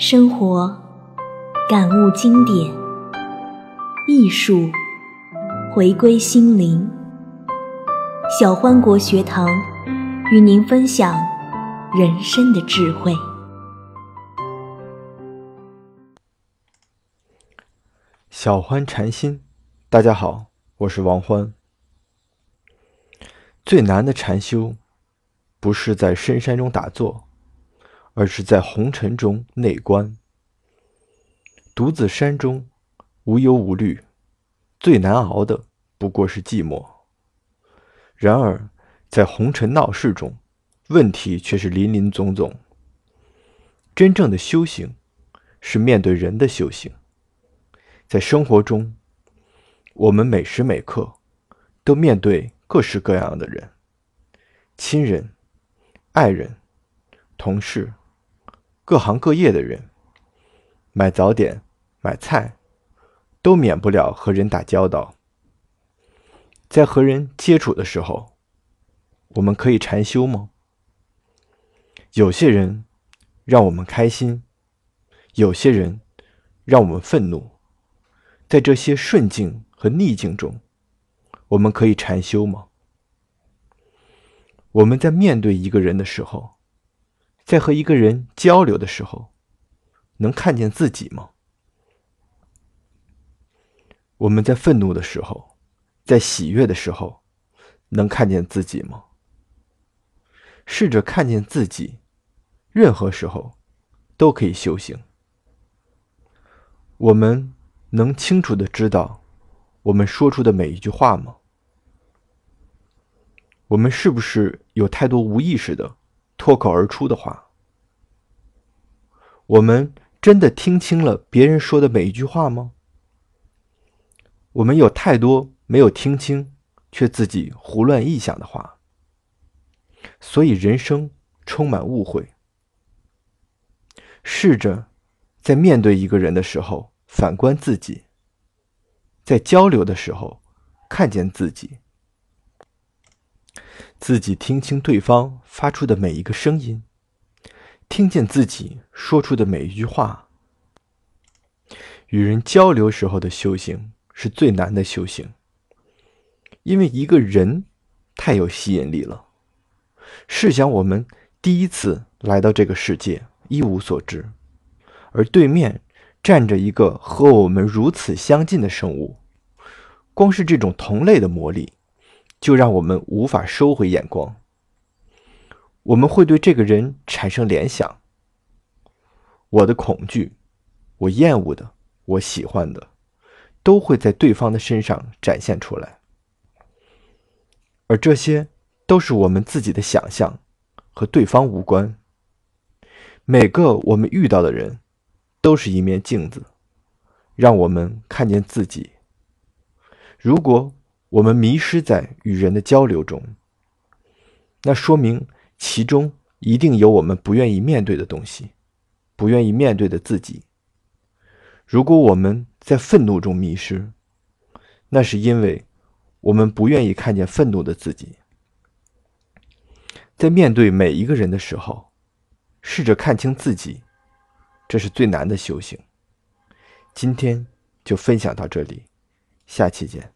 生活感悟经典，艺术回归心灵。小欢国学堂与您分享人生的智慧。小欢禅心，大家好，我是王欢。最难的禅修，不是在深山中打坐。而是在红尘中内观，独自山中无忧无虑，最难熬的不过是寂寞。然而，在红尘闹市中，问题却是林林总总。真正的修行，是面对人的修行。在生活中，我们每时每刻都面对各式各样的人：亲人、爱人、同事。各行各业的人，买早点、买菜，都免不了和人打交道。在和人接触的时候，我们可以禅修吗？有些人让我们开心，有些人让我们愤怒。在这些顺境和逆境中，我们可以禅修吗？我们在面对一个人的时候。在和一个人交流的时候，能看见自己吗？我们在愤怒的时候，在喜悦的时候，能看见自己吗？试着看见自己，任何时候都可以修行。我们能清楚的知道我们说出的每一句话吗？我们是不是有太多无意识的？脱口而出的话，我们真的听清了别人说的每一句话吗？我们有太多没有听清，却自己胡乱臆想的话，所以人生充满误会。试着在面对一个人的时候反观自己，在交流的时候看见自己。自己听清对方发出的每一个声音，听见自己说出的每一句话。与人交流时候的修行是最难的修行，因为一个人太有吸引力了。试想，我们第一次来到这个世界，一无所知，而对面站着一个和我们如此相近的生物，光是这种同类的魔力。就让我们无法收回眼光。我们会对这个人产生联想。我的恐惧，我厌恶的，我喜欢的，都会在对方的身上展现出来。而这些都是我们自己的想象，和对方无关。每个我们遇到的人，都是一面镜子，让我们看见自己。如果。我们迷失在与人的交流中，那说明其中一定有我们不愿意面对的东西，不愿意面对的自己。如果我们在愤怒中迷失，那是因为我们不愿意看见愤怒的自己。在面对每一个人的时候，试着看清自己，这是最难的修行。今天就分享到这里，下期见。